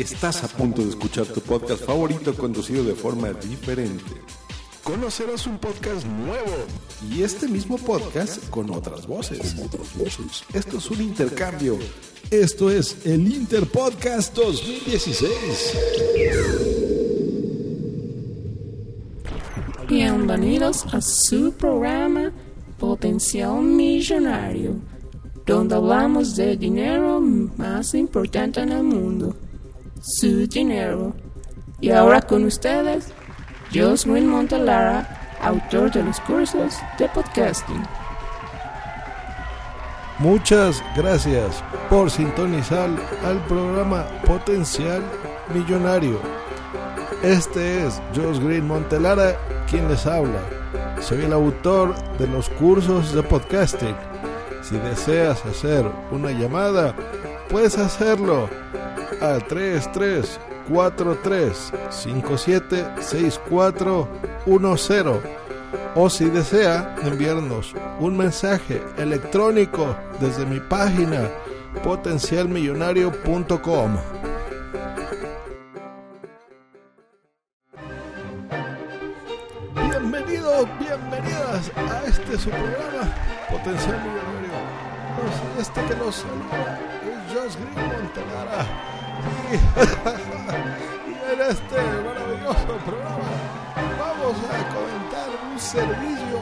Estás a punto de escuchar tu podcast favorito conducido de forma diferente. Conocerás un podcast nuevo y este mismo podcast con otras voces. Esto es un intercambio. Esto es el Interpodcast 2016. Bienvenidos a su programa Potencial Millonario, donde hablamos del dinero más importante en el mundo, su dinero. Y ahora con ustedes, Joswin Montelara, autor de los cursos de podcasting. Muchas gracias por sintonizar al programa Potencial Millonario. Este es Jos Green Montelara quien les habla. Soy el autor de los cursos de podcasting. Si deseas hacer una llamada, puedes hacerlo al 3343 576410 o si desea enviarnos un mensaje electrónico desde mi página potencialmillonario.com. Montelara. Y, en este maravilloso programa vamos a comentar un servicio,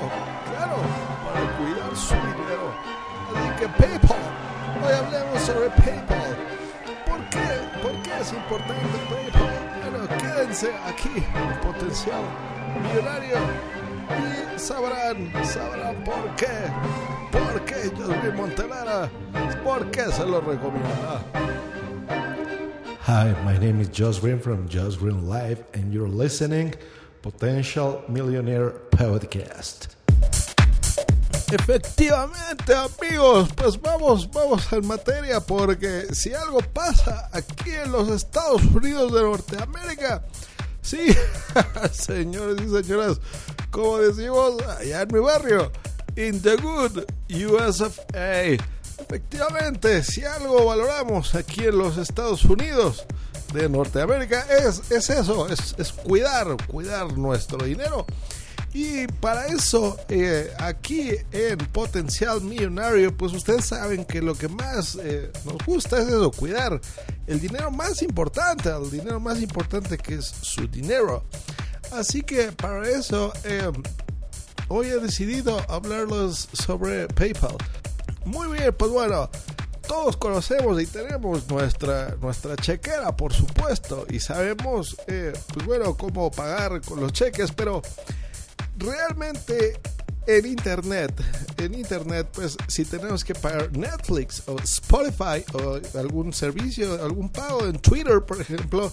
claro, para cuidar su dinero. Así que PayPal, hoy hablemos sobre PayPal. ¿Por qué? ¿Por qué es importante PayPal? Bueno, quédense aquí en Potencial Millonario y sabrán, sabrán por qué. ¿Por qué José Montelara? ¿Por qué se lo recomienda? Hi, my name is Josh Green from Josh Green Live, and you're listening Potential Millionaire Podcast. Efectivamente, amigos, pues vamos, vamos en materia, porque si algo pasa aquí en los Estados Unidos de Norteamérica, sí, señores y señoras, como decimos allá en mi barrio, in the good US of A. Efectivamente, si algo valoramos aquí en los Estados Unidos de Norteamérica es, es eso, es, es cuidar, cuidar nuestro dinero. Y para eso, eh, aquí en Potencial Millonario, pues ustedes saben que lo que más eh, nos gusta es eso, cuidar el dinero más importante, el dinero más importante que es su dinero. Así que para eso, eh, hoy he decidido hablarles sobre PayPal. Muy bien, pues bueno, todos conocemos y tenemos nuestra, nuestra chequera, por supuesto, y sabemos, eh, pues bueno, cómo pagar con los cheques, pero realmente en internet, en internet, pues si tenemos que pagar Netflix o Spotify o algún servicio, algún pago en Twitter, por ejemplo,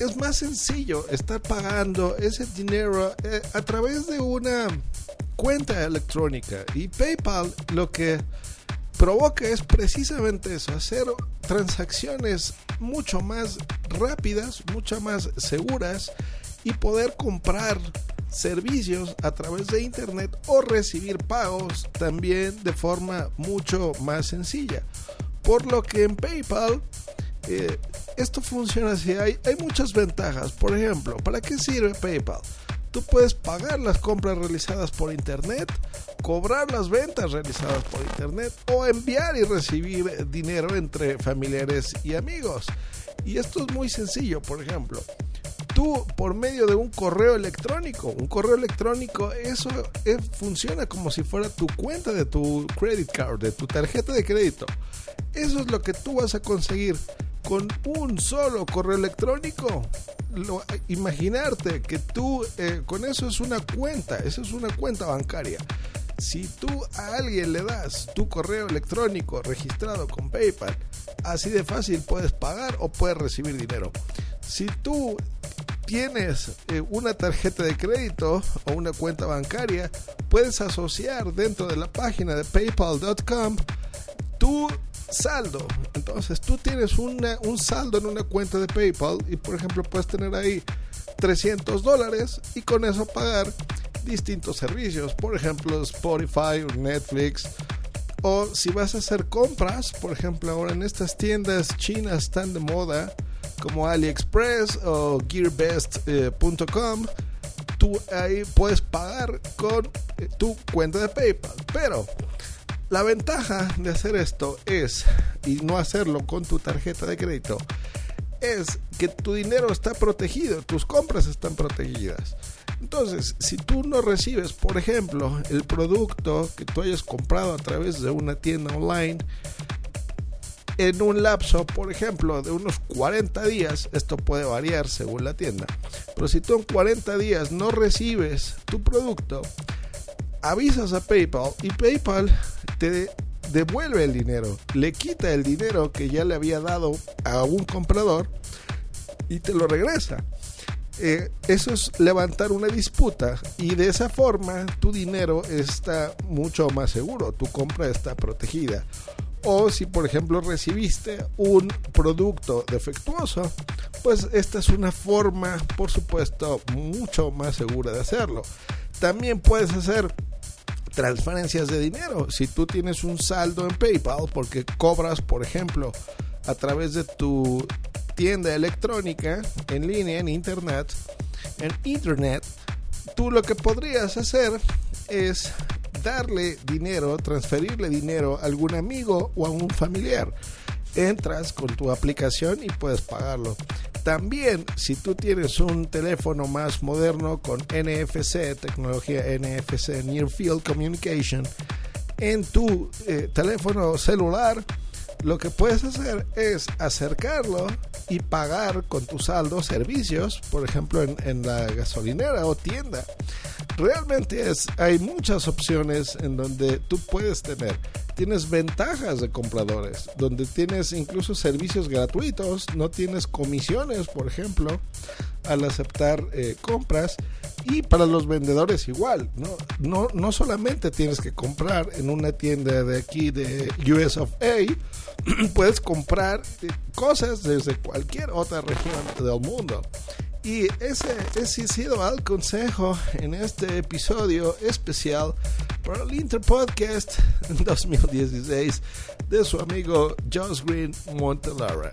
es más sencillo estar pagando ese dinero eh, a través de una cuenta electrónica y PayPal lo que provoca es precisamente eso, hacer transacciones mucho más rápidas, mucho más seguras y poder comprar servicios a través de internet o recibir pagos también de forma mucho más sencilla. Por lo que en PayPal esto funciona así, hay, hay muchas ventajas. Por ejemplo, ¿para qué sirve PayPal? Tú puedes pagar las compras realizadas por internet, cobrar las ventas realizadas por internet o enviar y recibir dinero entre familiares y amigos. Y esto es muy sencillo, por ejemplo. Tú por medio de un correo electrónico, un correo electrónico, eso eh, funciona como si fuera tu cuenta de tu credit card, de tu tarjeta de crédito. Eso es lo que tú vas a conseguir con un solo correo electrónico. Lo, imaginarte que tú eh, con eso es una cuenta, eso es una cuenta bancaria. Si tú a alguien le das tu correo electrónico registrado con PayPal, así de fácil puedes pagar o puedes recibir dinero. Si tú tienes eh, una tarjeta de crédito o una cuenta bancaria, puedes asociar dentro de la página de paypal.com tu saldo. Entonces tú tienes una, un saldo en una cuenta de PayPal y por ejemplo puedes tener ahí 300 dólares y con eso pagar distintos servicios, por ejemplo Spotify o Netflix. O si vas a hacer compras, por ejemplo ahora en estas tiendas chinas están de moda como AliExpress o GearBest.com, tú ahí puedes pagar con eh, tu cuenta de PayPal. Pero la ventaja de hacer esto es, y no hacerlo con tu tarjeta de crédito, es que tu dinero está protegido, tus compras están protegidas. Entonces, si tú no recibes, por ejemplo, el producto que tú hayas comprado a través de una tienda online, en un lapso, por ejemplo, de unos 40 días, esto puede variar según la tienda, pero si tú en 40 días no recibes tu producto, avisas a PayPal y PayPal te devuelve el dinero, le quita el dinero que ya le había dado a un comprador y te lo regresa. Eh, eso es levantar una disputa y de esa forma tu dinero está mucho más seguro, tu compra está protegida. O si por ejemplo recibiste un producto defectuoso, pues esta es una forma, por supuesto, mucho más segura de hacerlo. También puedes hacer transferencias de dinero. Si tú tienes un saldo en PayPal porque cobras, por ejemplo, a través de tu tienda electrónica en línea, en internet, en internet, tú lo que podrías hacer es darle dinero, transferirle dinero a algún amigo o a un familiar. Entras con tu aplicación y puedes pagarlo. También, si tú tienes un teléfono más moderno con NFC, tecnología NFC, Near Field Communication, en tu eh, teléfono celular, lo que puedes hacer es acercarlo y pagar con tu saldo servicios, por ejemplo en, en la gasolinera o tienda realmente es, hay muchas opciones en donde tú puedes tener. Tienes ventajas de compradores, donde tienes incluso servicios gratuitos, no tienes comisiones, por ejemplo, al aceptar eh, compras. Y para los vendedores igual, ¿no? No, no solamente tienes que comprar en una tienda de aquí de US of A, puedes comprar eh, cosas desde cualquier otra región del mundo. Y ese, ese ha sido el consejo en este episodio especial para el Interpodcast 2016 de su amigo Josh Green Montelara.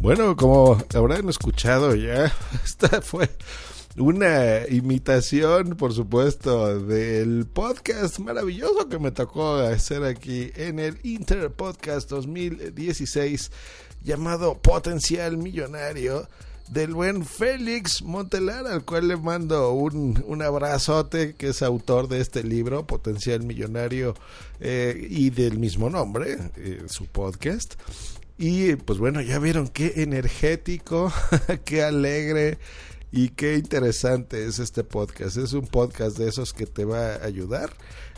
Bueno, como habrán escuchado ya, esta fue una imitación, por supuesto, del podcast maravilloso que me tocó hacer aquí en el Inter Podcast 2016 llamado Potencial Millonario del buen Félix Montelar, al cual le mando un, un abrazote, que es autor de este libro, Potencial Millonario, eh, y del mismo nombre, eh, su podcast. Y pues bueno, ya vieron qué energético, qué alegre y qué interesante es este podcast. Es un podcast de esos que te va a ayudar.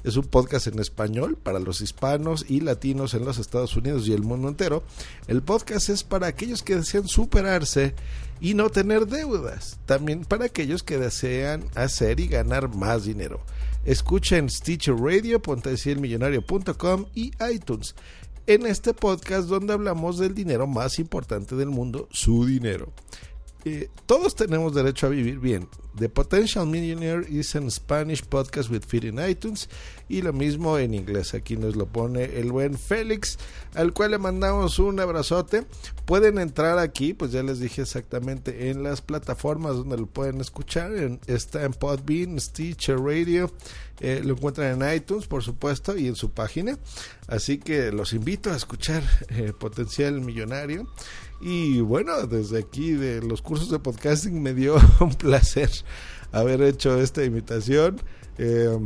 Es un podcast en español para los hispanos y latinos en los Estados Unidos y el mundo entero. El podcast es para aquellos que desean superarse y no tener deudas. También para aquellos que desean hacer y ganar más dinero. Escuchen Stitcher Radio, potencialmillonario.com y iTunes en este podcast donde hablamos del dinero más importante del mundo, su dinero. Eh, todos tenemos derecho a vivir bien. The Potential Millionaire is an Spanish podcast with feed in iTunes y lo mismo en inglés. Aquí nos lo pone el buen Félix, al cual le mandamos un abrazote. Pueden entrar aquí, pues ya les dije exactamente en las plataformas donde lo pueden escuchar. está en Podbean, Stitcher Radio, eh, lo encuentran en iTunes, por supuesto, y en su página. Así que los invito a escuchar eh, Potencial Millonario. Y bueno, desde aquí de los cursos de podcasting me dio un placer haber hecho esta invitación. Eh,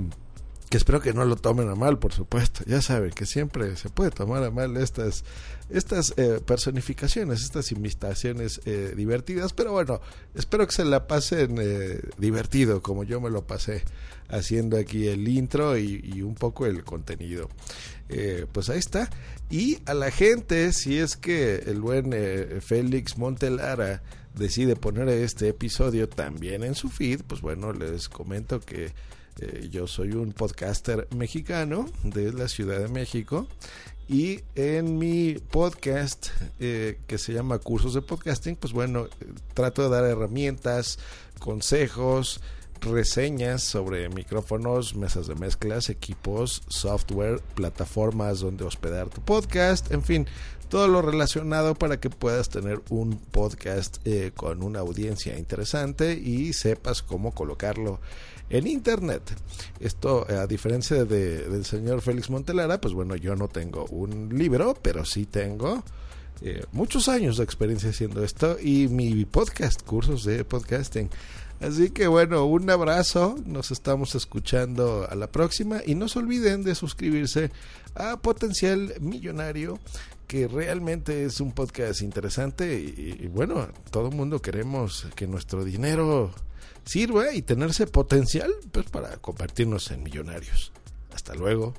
que espero que no lo tomen a mal, por supuesto. Ya saben que siempre se puede tomar a mal estas, estas eh, personificaciones, estas invitaciones eh, divertidas, pero bueno, espero que se la pasen divertido, como yo me lo pasé haciendo aquí el intro y, un poco el contenido. pues ahí está. Y a la gente, si es que el buen Félix Montelara decide poner este episodio también en su feed, pues bueno, les comento que eh, yo soy un podcaster mexicano de la Ciudad de México y en mi podcast eh, que se llama Cursos de Podcasting, pues bueno, trato de dar herramientas, consejos, reseñas sobre micrófonos, mesas de mezclas, equipos, software, plataformas donde hospedar tu podcast, en fin, todo lo relacionado para que puedas tener un podcast eh, con una audiencia interesante y sepas cómo colocarlo en internet. Esto, a diferencia de, del señor Félix Montelara, pues bueno, yo no tengo un libro, pero sí tengo eh, muchos años de experiencia haciendo esto y mi podcast, cursos de podcasting. Así que bueno, un abrazo, nos estamos escuchando a la próxima y no se olviden de suscribirse a Potencial Millonario que realmente es un podcast interesante y, bueno, todo el mundo queremos que nuestro dinero sirva y tenerse potencial pues para convertirnos en millonarios. Hasta luego.